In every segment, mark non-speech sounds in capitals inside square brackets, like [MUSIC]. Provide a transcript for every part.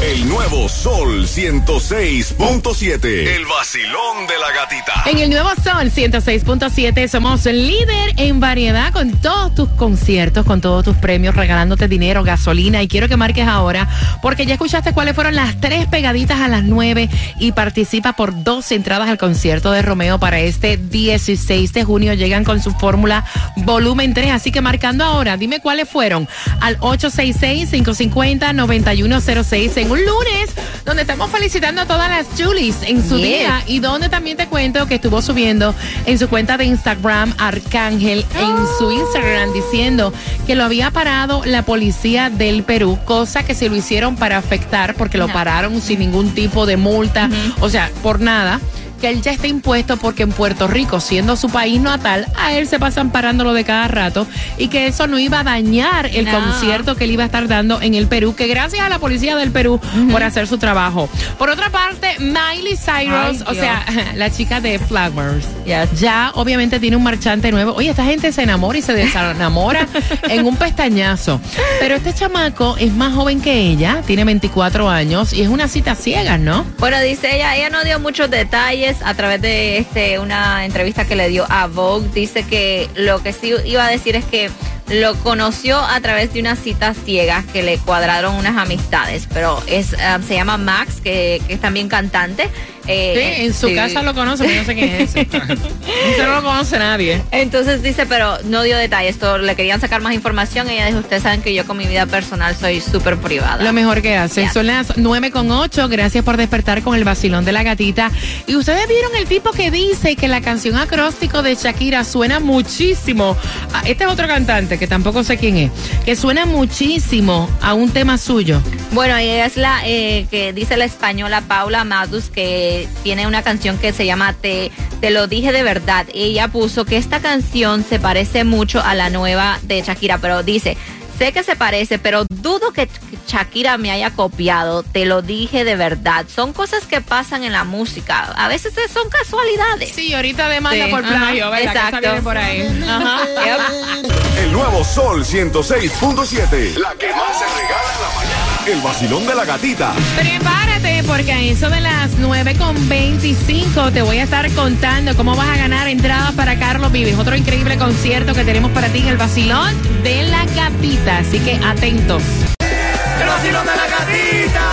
El nuevo Sol 106.7. El vacilón de la gatita. En el nuevo Sol 106.7 somos líder en variedad con todos tus conciertos, con todos tus premios, regalándote dinero, gasolina. Y quiero que marques ahora, porque ya escuchaste cuáles fueron las tres pegaditas a las nueve y participa por dos entradas al concierto de Romeo para este 16 de junio. Llegan con su fórmula volumen 3. Así que marcando ahora, dime cuáles fueron al 866-550-9106 en un lunes donde estamos felicitando a todas las Julies en su día y donde también te cuento que estuvo subiendo en su cuenta de Instagram Arcángel en su Instagram diciendo que lo había parado la policía del Perú, cosa que se lo hicieron para afectar porque lo pararon sin ningún tipo de multa, o sea, por nada que él ya está impuesto porque en Puerto Rico, siendo su país natal, a él se pasan parándolo de cada rato y que eso no iba a dañar el No. concierto que él iba a estar dando en el Perú, que gracias a la policía del Perú por hacer su trabajo. Por otra parte, Miley Cyrus, Ay, o sea, [LAUGHS] la chica de Flowers, Yes. ya obviamente tiene un marchante nuevo. Oye, esta gente se enamora y se desenamora [LAUGHS] en un pestañazo. Pero este chamaco es más joven que ella, tiene 24 años y es una cita ciega, ¿no? Bueno, dice ella, ella no dio muchos detalles a través de este una entrevista que le dio a Vogue. Dice que lo que sí iba a decir es que lo conoció a través de unas citas ciegas que le cuadraron unas amistades, pero es ah, se llama Max, que es también cantante. Eh, Sí, en su sí. casa lo conoce, pero no sé quién es. [LAUGHS] Usted no lo conoce nadie. Entonces dice, pero no dio detalles. Esto, le querían sacar más información. Ella dijo, ustedes saben que yo con mi vida personal soy súper privada. Lo mejor que hace. Son las 9 con 8. Gracias por despertar con el vacilón de la gatita. Y ustedes vieron el tipo que dice que la canción acróstico de Shakira suena muchísimo. a- este es otro cantante que tampoco sé quién es. Que suena muchísimo a un tema suyo. Bueno, ella es la eh, que dice la española Paula Matus que tiene una canción que se llama Te, Te lo dije de verdad. Ella puso que esta canción se parece mucho a la nueva de Shakira, pero dice, sé que se parece, pero dudo que Shakira me haya copiado. Te lo dije de verdad. Son cosas que pasan en la música. A veces son casualidades. Sí, ahorita demanda Sí, por ajá, plagio, ¿verdad? Que esa exacto. viene por ahí. Ajá. [LAUGHS] Yep. El nuevo Sol 106.7. La que más se regala en la mañana. El vacilón de la gatita. Prepárate porque a eso de las 9 con 25 te voy a estar contando cómo vas a ganar entradas para Carlos Vives. Otro increíble concierto que tenemos para ti en el vacilón de la gatita. Así que atentos. El vacilón de la gatita.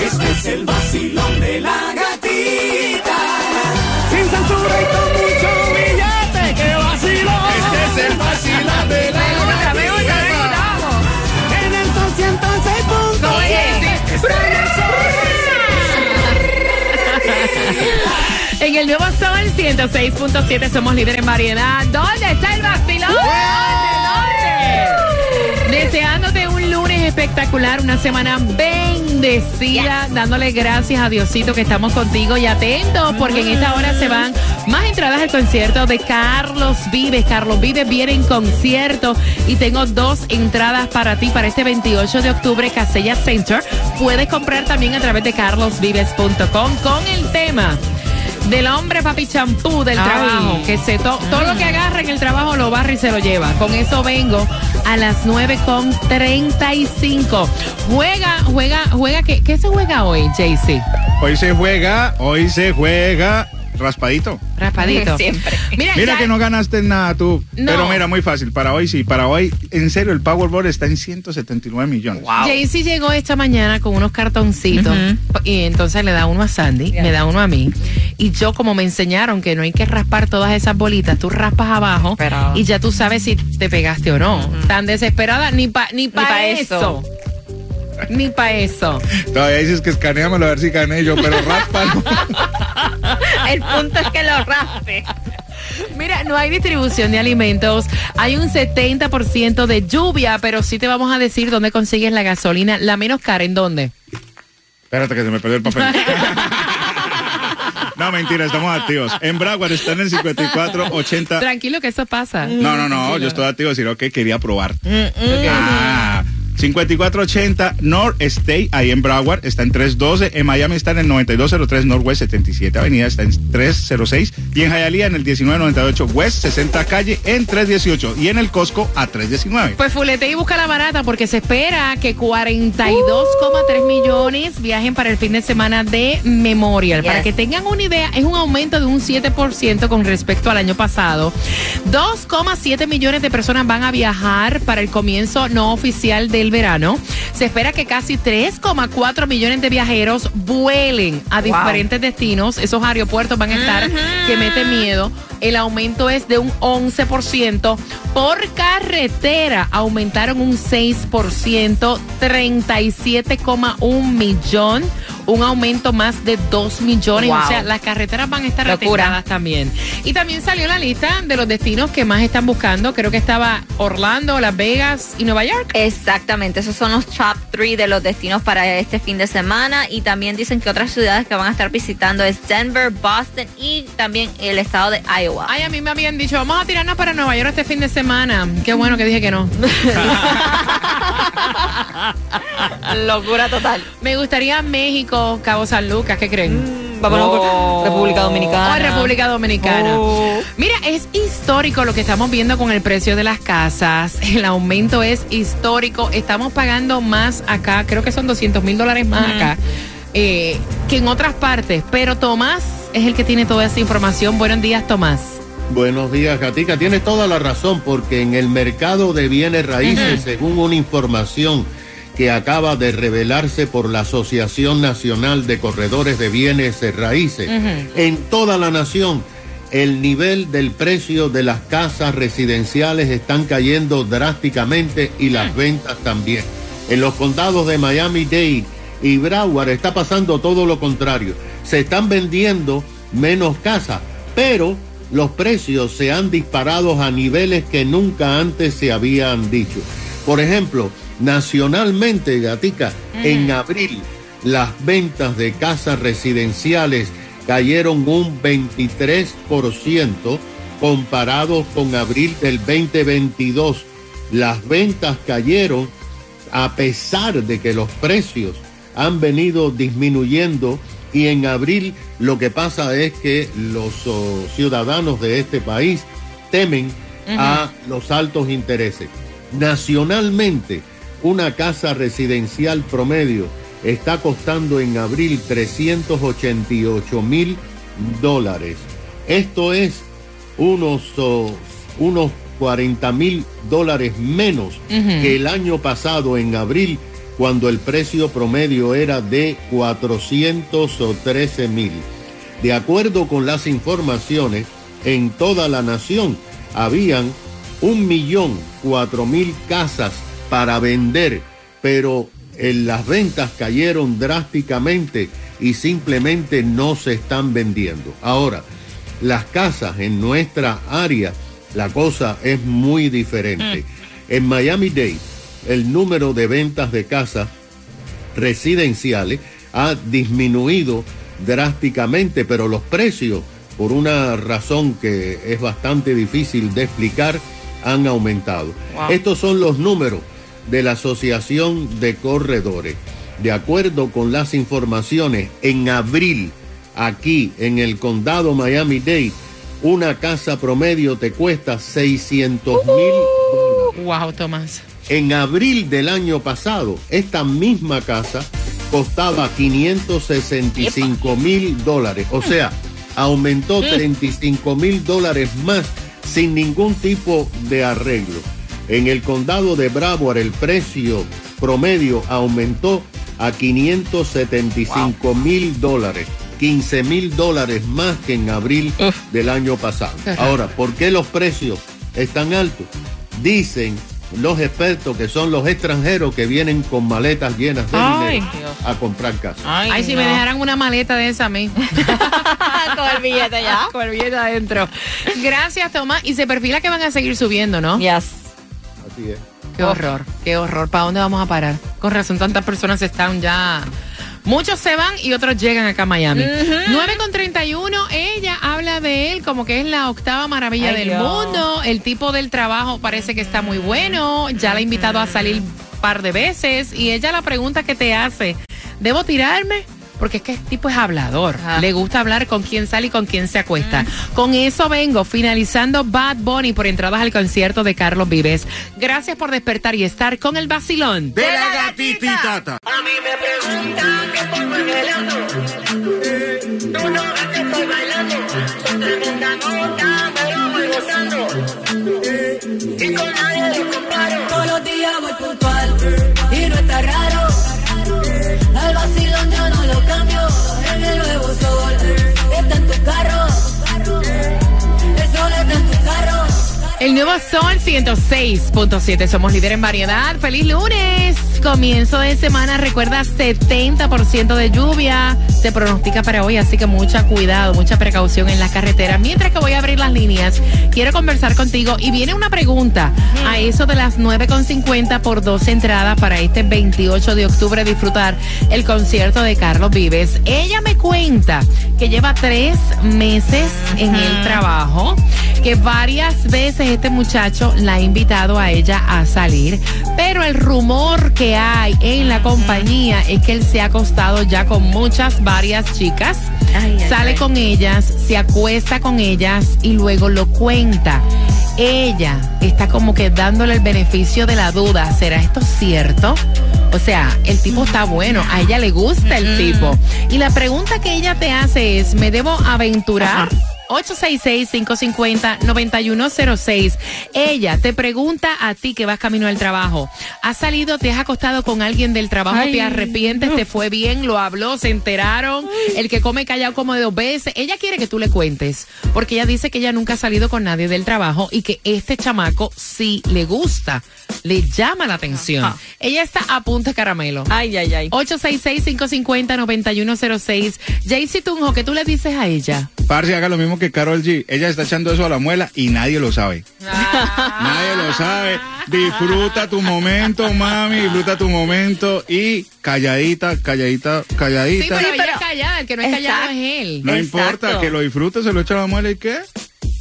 Este es el vacilón de la gatita. El nuevo Sol 106.7 somos líderes en variedad. ¿Dónde está el vacilón? ¿Dónde? Deseándote un lunes espectacular, una semana bendecida, dándole gracias a Diosito que estamos contigo y atentos porque en esta hora se van más entradas al concierto de Carlos Vives. Carlos Vives viene en concierto y tengo dos entradas para ti para este 28 de octubre, Casella Center. Puedes comprar también a través de carlosvives.com con el tema del hombre papi champú del Ay. trabajo, que se to- todo lo que agarra en el trabajo lo barra y se lo lleva. Con eso vengo a las 9 con 35. Juega, juega, juega, ¿qué, qué se juega hoy, JC? Hoy se juega, hoy se juega raspadito. Raspadito. [LAUGHS] Siempre. Mira, Mira ya- que no ganaste nada tú. No. Pero mira, muy fácil. Para hoy sí. Para hoy, en serio, el Powerball está en 179 millones. Jaycee llegó esta mañana con unos cartoncitos y entonces le da uno a Sandy, me da uno a mí. Y yo, como me enseñaron que no hay que raspar todas esas bolitas, tú raspas abajo Pero- y ya tú sabes si te pegaste o no. Tan desesperada, ni para ni pa pa' eso. eso. Ni para eso. Todavía dices que escaneamelo a ver si gané yo, pero [LAUGHS] ráspalo. [LAUGHS] El punto es que lo raspe. Mira, no hay distribución de alimentos. Hay un 70% de lluvia, pero sí te vamos a decir dónde consigues la gasolina, la menos cara. ¿En dónde? Espérate que se me perdió el papel. [LAUGHS] No, mentira, estamos activos. En Broward está en el 5480. Tranquilo que eso pasa. No, no, no, yo estoy activo, sino que quería probar. Ah, 5480 North State, ahí en Broward, está en 312. En Miami está en el 9203 Northwest 77 Avenida, está en 306. Y en Hialeah en el 1998 West 60 Calle en 318. Y en el Costco a 319. Pues fulete y busca la barata porque se espera que 42,3 millones viajen para el fin de semana de Memorial. Para que tengan una idea, es un aumento de un 7% con respecto al año pasado. 2,7 millones de personas van a viajar para el comienzo no oficial del verano. Se espera que casi 3,4 millones de viajeros vuelen a diferentes destinos. Esos aeropuertos van a estar que meten miedo. El aumento es de un 11%. Por carretera aumentaron un 6%, 37,1 millón. Un aumento más de 2 millones. Wow. O sea, las carreteras van a estar atestadas también. Y también salió la lista de los destinos que más están buscando. Creo que estaba Orlando, Las Vegas y Nueva York. Exactamente, esos son los top 3 de los destinos para este fin de semana y también dicen que otras ciudades que van a estar visitando es Denver, Boston y también el estado de Iowa. Ay, a mí me habían dicho, vamos a tirarnos para Nueva York este fin de semana. Qué bueno que dije que no. [LAUGHS] Locura total. Me gustaría México, Cabo San Lucas, ¿qué creen? Vámonos por República Dominicana. Oh, República Dominicana. Oh. Mira, es histórico lo que estamos viendo con el precio de las casas. [LAUGHS] El aumento es histórico. Estamos pagando más acá, creo que son 200 mil dólares más acá eh, que en otras partes. Pero Tomás es el que tiene toda esa información. Buenos días, Tomás. Buenos días, Gatica. Tienes toda la razón porque en el mercado de bienes raíces, según una información que acaba de revelarse por la Asociación Nacional de Corredores de Bienes Raíces, en toda la nación el nivel del precio de las casas residenciales están cayendo drásticamente y las ventas también. En los condados de Miami-Dade y Broward está pasando todo lo contrario. Se están vendiendo menos casas, pero los precios se han disparado a niveles que nunca antes se habían dicho. Por ejemplo, nacionalmente, Gatica, en abril las ventas de casas residenciales cayeron un 23% comparados con abril del 2022. Las ventas cayeron a pesar de que los precios han venido disminuyendo y en abril lo que pasa es que los oh, ciudadanos de este país temen a los altos intereses. Nacionalmente, una casa residencial promedio está costando en abril 388 mil dólares. Esto es unos, oh, unos 40 mil dólares menos que el año pasado en abril, cuando el precio promedio era de 413 mil. De acuerdo con las informaciones, en toda la nación habían un millón cuatro mil casas para vender, pero en las ventas cayeron drásticamente y simplemente no se están vendiendo. Ahora, las casas en nuestra área, la cosa es muy diferente. En Miami-Dade, el número de ventas de casas residenciales ha disminuido drásticamente, pero los precios, por una razón que es bastante difícil de explicar, han aumentado. Estos son los números de la Asociación de Corredores. De acuerdo con las informaciones, en abril, aquí en el condado Miami-Dade, una casa promedio te cuesta 600 mil dólares. Wow, Tomás. En abril del año pasado, esta misma casa costaba 565 mil dólares. O sea, aumentó 35 mil dólares más sin ningún tipo de arreglo. En el condado de Broward el precio promedio aumentó a 575 mil dólares. 15 mil dólares más que en abril del año pasado. Ahora, ¿por qué los precios están altos? Dicen los expertos que son los extranjeros que vienen con maletas llenas de Ay, dinero a comprar casa. Ay, si me dejaran una maleta de esa a mí. [LAUGHS] Con el billete ya. Con el billete adentro. Gracias, Tomás. Y se perfila que van a seguir subiendo, ¿no? Yes. Así es. Qué horror, qué horror. ¿Para dónde vamos a parar? Con razón, tantas personas están ya. Muchos se van y otros llegan acá a Miami. 9 con 31, ella habla de él como que es la octava maravilla Ay, del mundo. El tipo del trabajo parece que está muy bueno. Ya la ha invitado a salir un par de veces. Y ella la pregunta que te hace: ¿debo tirarme? Porque es que este tipo es hablador. Ajá. Le gusta hablar con quién sale y con quién se acuesta. Con eso vengo, finalizando Bad Bunny por entradas al concierto de Carlos Vives. Gracias por despertar y estar con el vacilón. De la gatititata. A mí me preguntan qué pongo en el auto. Tú no ves que estoy bailando. Son tremenda nota, me lo voy gozando. Y con nadie El nuevo Sol 106.7. Somos líder en variedad. ¡Feliz lunes! Comienzo de semana. Recuerda, 70% de lluvia se pronostica para hoy, así que mucha cuidado, mucha precaución en las carreteras. Mientras que voy a abrir las líneas, quiero conversar contigo y viene una pregunta a eso de las 9.50 por dos entradas para este 28 de octubre disfrutar el concierto de Carlos Vives. Ella me cuenta que lleva tres meses en el trabajo, que varias veces este muchacho la ha invitado a ella a salir, pero el rumor que hay en la compañía es que él se ha acostado ya con muchas, varias chicas, Ay, sale ay. con ellas, se acuesta con ellas y luego lo cuenta. Ella está como que dándole el beneficio de la duda. ¿Será esto cierto? O sea, el tipo está bueno, a ella le gusta el tipo. Y la pregunta que ella te hace es, ¿me debo aventurar? 866-550-9106. Ella te pregunta a ti que vas camino al trabajo. ¿Has salido, te has acostado con alguien del trabajo, Ay, te arrepientes, te fue bien, lo habló, se enteraron? El que come callado como de dos veces. Ella quiere que tú le cuentes, porque ella dice que ella nunca ha salido con nadie del trabajo y que este chamaco sí le gusta, le llama la atención. Ajá. Ella está a punta de caramelo. Ay, ay, ay. 866-550-9106. Jaycee Tunjo, ¿qué tú le dices a ella? Parce, haga lo mismo que Carol G. Ella está echando eso a la muela y nadie lo sabe. Nadie lo sabe. Disfruta tu momento, mami. Disfruta tu momento. Y calladita, calladita, Sí, calladita. pero Sí, ella pero- es callada, el que no es callado es él. no Exacto. importa, que lo disfrute, se lo echa a la muela y qué.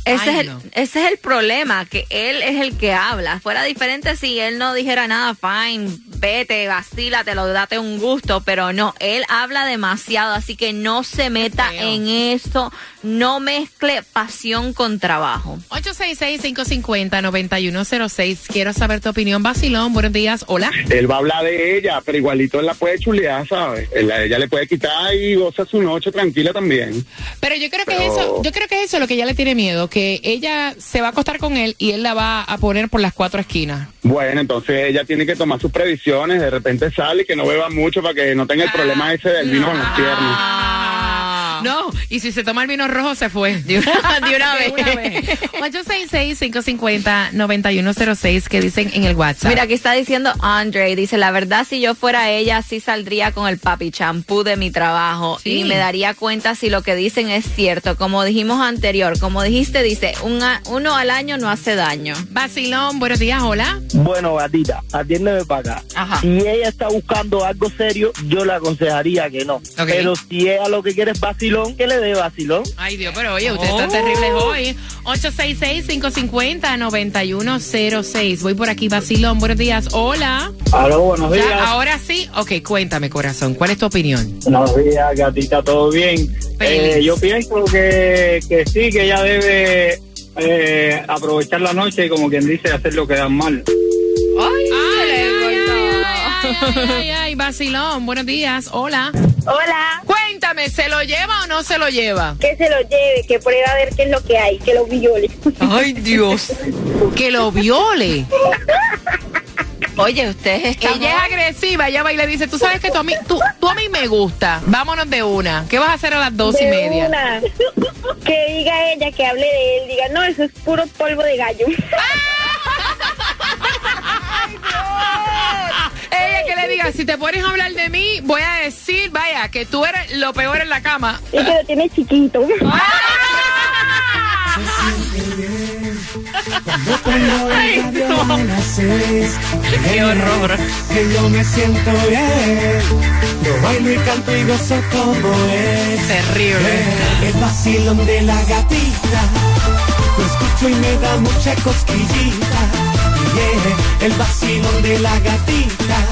Ese, Ay, es el, no. ese es el problema, que él es el que habla. Fuera diferente si él no dijera nada, fine, vete, vacílatelo, date un gusto, pero no, él habla demasiado, así que no se meta en eso, no mezcle pasión con trabajo. 866-550-9106. Quiero saber tu opinión, Basilón. Buenos días. Hola. Él va a hablar de ella, pero igualito él la puede chulear, ¿sabes? Él- ella le puede quitar y goza su noche tranquila también. Pero yo creo que es eso, yo creo que es eso lo que ella le tiene miedo, que ella se va a acostar con él y él la va a poner por las cuatro esquinas. Bueno, entonces ella tiene que tomar sus de repente sale y que no beba mucho para que no tenga el problema ese del vino con las piernas. No, y si se toma el vino rojo se fue. De una, [LAUGHS] de una vez. 866-550-9106 [LAUGHS] que dicen en el WhatsApp. Mira, aquí está diciendo Andre, dice, la verdad, si yo fuera ella, sí saldría con el papi champú de mi trabajo Sí. y me daría cuenta si lo que dicen es cierto. Como dijimos anterior, como dijiste, dice, un a- uno al año no hace daño. Basilón, buenos días, hola. Bueno, gatita, atiéndeme para acá. Ajá. Si ella está buscando algo serio, yo le aconsejaría que no. Pero si ella lo que quiere es vacilón, que le dé vacilón. Ay, Dios, pero oye, ustedes están terribles hoy. 866-550-9106. Voy por aquí, Basilón. Buenos días. Hola. Aló, buenos días. Ya, ahora sí. Ok, cuéntame, corazón. ¿Cuál es tu opinión? Buenos días, gatita, ¿todo bien? Eh, yo pienso que, que sí, que ella debe eh, aprovechar la noche y como quien dice, hacer lo que dan mal. Ay, Ay, ay, ay, ay, ay, ay, Basilón. Buenos días. Hola. Hola, Cuéntame, ¿se lo lleva o no se lo lleva? que se lo lleve, que prueba a ver qué es lo que hay, que lo viole. Ay, Dios. [LAUGHS] Que lo viole. Oye, ustedes están... Ella es agresiva, ella va y le dice, tú sabes que tú a mí, tú, tú a mí me gusta, vámonos de una. ¿Qué vas a hacer a las dos y De media? una. [LAUGHS] Que diga ella, que hable de él, diga, no, eso es puro polvo de gallo. Si te pones a hablar de mí, voy a decir, vaya, que tú eres lo peor en la cama. Y que lo tiene chiquito. [LAUGHS] Ay, no. Qué horror. Que yo me siento bien. Yo bailo y canto y gozo como es. Terrible. El vacilón de la gatita. Lo escucho y me da mucha cosquillita. El vacilón de la gatita.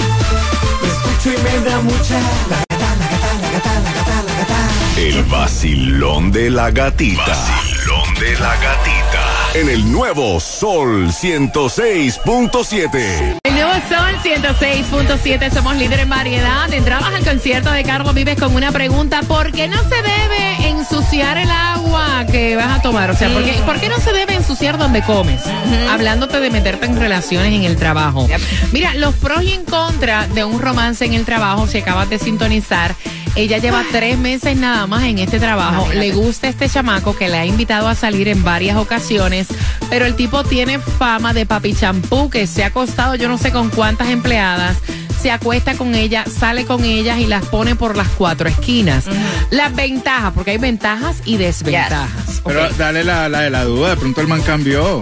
Lo escucho y me da mucha. La gata, la gata, la gata, la gata, la gata. El vacilón de la gatita. Vacilón de la gatita. En el nuevo Sol 106.7. El nuevo Sol 106.7, somos líderes en variedad. Entrabas al concierto de Carlos Vives con una pregunta, ¿por qué no se debe ensuciar el agua que vas a tomar? O sea, ¿por qué, por qué no se debe ensuciar donde comes? Hablándote de meterte en relaciones en el trabajo. Mira, los pros y en contra de un romance en el trabajo, si acabas de sintonizar, ella lleva tres meses nada más en este trabajo. Le gusta este chamaco que le ha invitado a salir en varias ocasiones, pero el tipo tiene fama de papi champú que se ha acostado yo no sé con cuántas empleadas. Se acuesta con ellas, sale con ellas y las pone por las cuatro esquinas. Las ventajas, porque hay ventajas y desventajas. Pero dale la, la de la duda, de pronto el man cambió.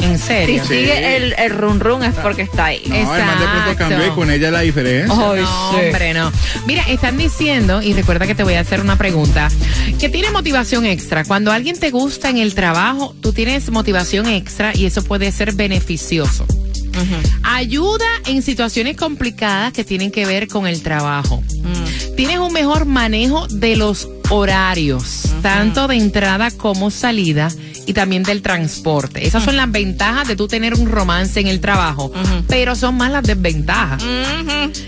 ¿En Si serio? sigue el, el run run es porque está ahí. No, el man de pronto cambió y con ella la diferencia. no, hombre, no. Mira, están diciendo, y recuerda que te voy a hacer una pregunta, que tiene motivación extra. Cuando alguien te gusta en el trabajo, tú tienes motivación extra y eso puede ser beneficioso. Ayuda en situaciones complicadas que tienen que ver con el trabajo. Tienes un mejor manejo de los horarios, tanto de entrada como salida y también del transporte. Esas son las ventajas de tú tener un romance en el trabajo, pero son más las desventajas.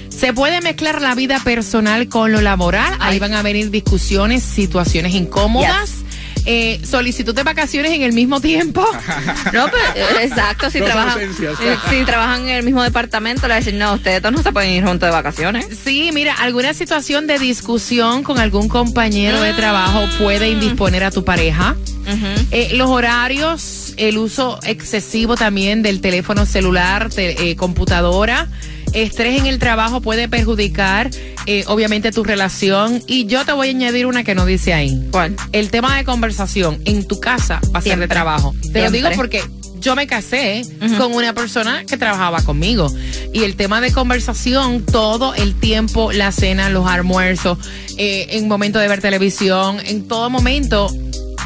Se puede mezclar la vida personal con lo laboral. Ahí van a venir discusiones, situaciones incómodas. Eh, solicitud de vacaciones en el mismo tiempo. [LAUGHS] No, pero, eh, exacto, si trabajan, eh, si trabajan en el mismo departamento, le dicen, no, ustedes dos no se pueden ir juntos de vacaciones. Sí, mira, alguna situación de discusión con algún compañero de trabajo puede indisponer a tu pareja. Eh, los horarios, el uso excesivo también del teléfono celular, te- eh, computadora, estrés en el trabajo puede perjudicar eh, obviamente tu relación. Y yo te voy a añadir una que no dice ahí. ¿Cuál? El tema de conversación en tu casa va a ser de trabajo. Te lo digo porque yo me casé con una persona que trabajaba conmigo. Y el tema de conversación, todo el tiempo, la cena, los almuerzos, eh, en momento de ver televisión, en todo momento,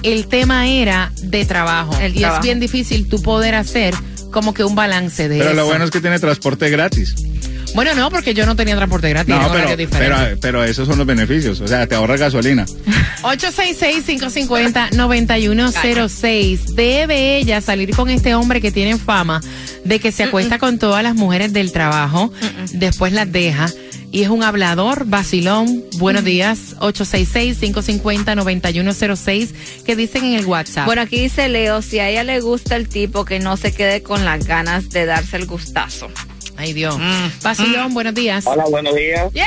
el tema era de trabajo. El y trabajo. es bien difícil tú poder hacer como que un balance de Pero eso. lo bueno es que tiene transporte gratis. Bueno, no, porque yo no tenía transporte gratis. No, pero, pero esos son los beneficios. O sea, te ahorras gasolina. [LAUGHS] 866-550-9106. Debe ella salir con este hombre que tiene fama de que se acuesta con todas las mujeres del trabajo, después las deja. Y es un hablador, vacilón. Buenos días, 866-550-9106, que dicen en el WhatsApp. Bueno, aquí dice Leo, si a ella le gusta el tipo, que no se quede con las ganas de darse el gustazo. Ay, Dios. Vacilón, buenos días. Hola, buenos días. ¡Yeah!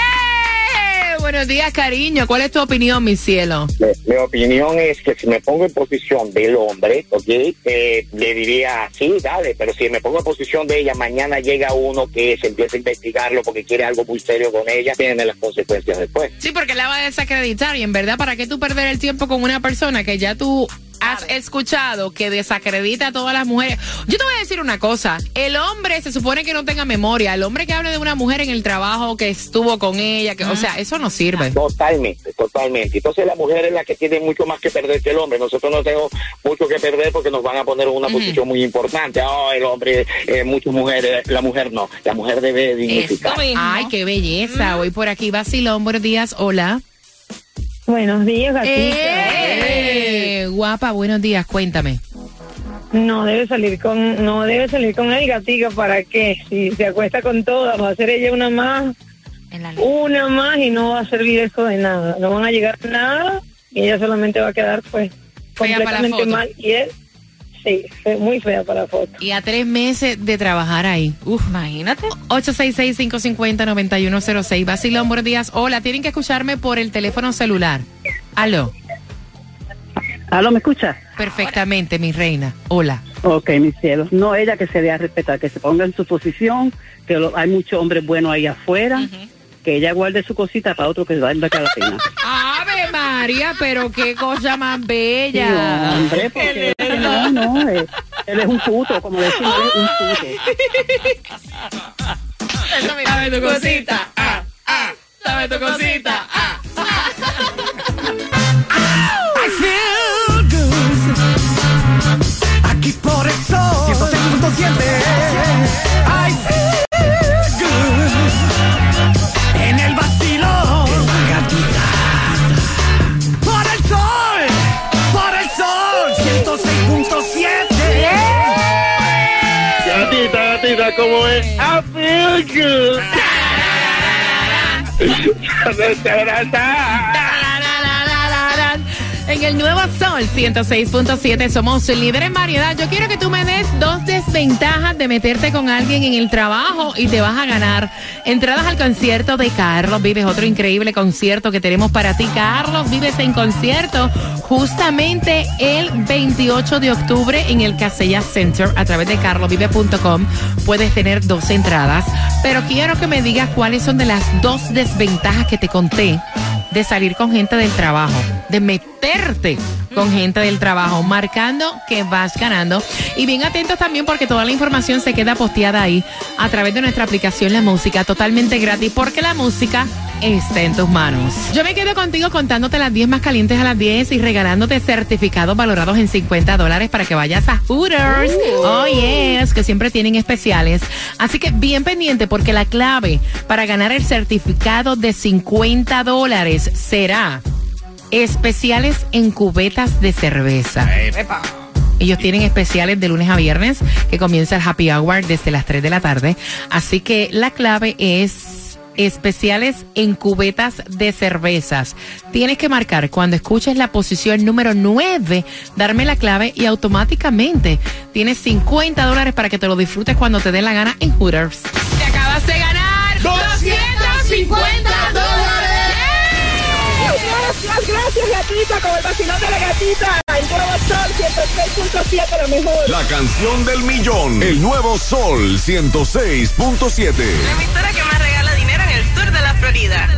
Buenos días, cariño. ¿Cuál es tu opinión, mi cielo? Mi, mi opinión es que si me pongo en posición del hombre, ¿ok? Eh, le diría, sí, dale, pero si me pongo en posición de ella, mañana llega uno que se empieza a investigarlo porque quiere algo muy serio con ella, tiene las consecuencias después. Sí, porque la va a desacreditar y en verdad, ¿para qué tú perder el tiempo con una persona que ya tú has escuchado que desacredita a todas las mujeres? Yo te voy a decir una cosa, el hombre se supone que no tenga memoria, el hombre que hable de una mujer en el trabajo que estuvo con ella, que, o sea, eso no sirve. Totalmente, totalmente. Entonces la mujer es la que tiene mucho más que perder que el hombre. Nosotros no tenemos mucho que perder porque nos van a poner en una posición muy importante. Oh, el hombre, eh, muchas mujeres, la mujer no. La mujer debe dignificar. Ay, qué belleza. Voy por aquí, vacilón, buenos días, hola. Buenos días, gatita. Eh, guapa, buenos días, cuéntame. No debe salir con, no debe salir con el gatica para qué. Si se acuesta con todas, va a ser ella una más, En la una más y no va a servir eso de nada. No van a llegar a nada y ella solamente va a quedar pues Fea para la completamente foto. mal y él sí, muy fea para la foto. Y a tres meses de trabajar ahí. Uf, Imagínate. 866-550-9106. Vacilón, buenos días. Hola, tienen que escucharme por el teléfono celular. Aló. ¿Aló, me escucha? Perfectamente, mi reina. Hola. Ok, mis cielos. No ella que se dé a respetar, que se ponga en su posición, que lo- hay muchos hombres buenos ahí afuera, que ella guarde su cosita para otro que valga la pena. Ave María, pero qué cosa más bella. No, hombre, porque no, no, eh, él es un puto, como decimos, él es un puto. Dame tu cosita. Ah, ah. Dame tu cosita. Ah. Good. [LAUGHS] En el nuevo Sol 106.7 somos líderes en variedad. Yo quiero que tú me des dos desventajas de meterte con alguien en el trabajo y te vas a ganar entradas al concierto de Carlos Vives, otro increíble concierto que tenemos para ti. Carlos Vives en concierto justamente el 28 de octubre en el Casella Center a través de carlosvive.com. Puedes tener dos entradas, pero quiero que me digas cuáles son de las dos desventajas que te conté de salir con gente del trabajo, de meterte con gente del trabajo, marcando que vas ganando. Y bien atentos también porque toda la información se queda posteada ahí a través de nuestra aplicación La Música, totalmente gratis, porque la música está en tus manos. Yo me quedo contigo contándote las 10 más calientes a las 10 y regalándote certificados valorados en 50 dólares para que vayas a Hooters. Oh, yes, que siempre tienen especiales. Así que bien pendiente porque la clave para ganar el certificado de 50 dólares será especiales en cubetas de cerveza. Ellos tienen especiales de lunes a viernes que comienza el happy hour desde las 3 de la tarde. Así que la clave es especiales en cubetas de cervezas. Tienes que marcar cuando escuches la posición número 9, darme la clave y automáticamente tienes 50 dólares para que te lo disfrutes cuando te dé la gana en Hooters. Te acabas de ganar 250 dólares. Gracias, gracias, gatita, con el vacilón de la gatita. El nuevo sol 106.7, lo mejor. La canción del millón. El nuevo Sol 106.7. La emisora que más regala dinero en el sur de la Florida.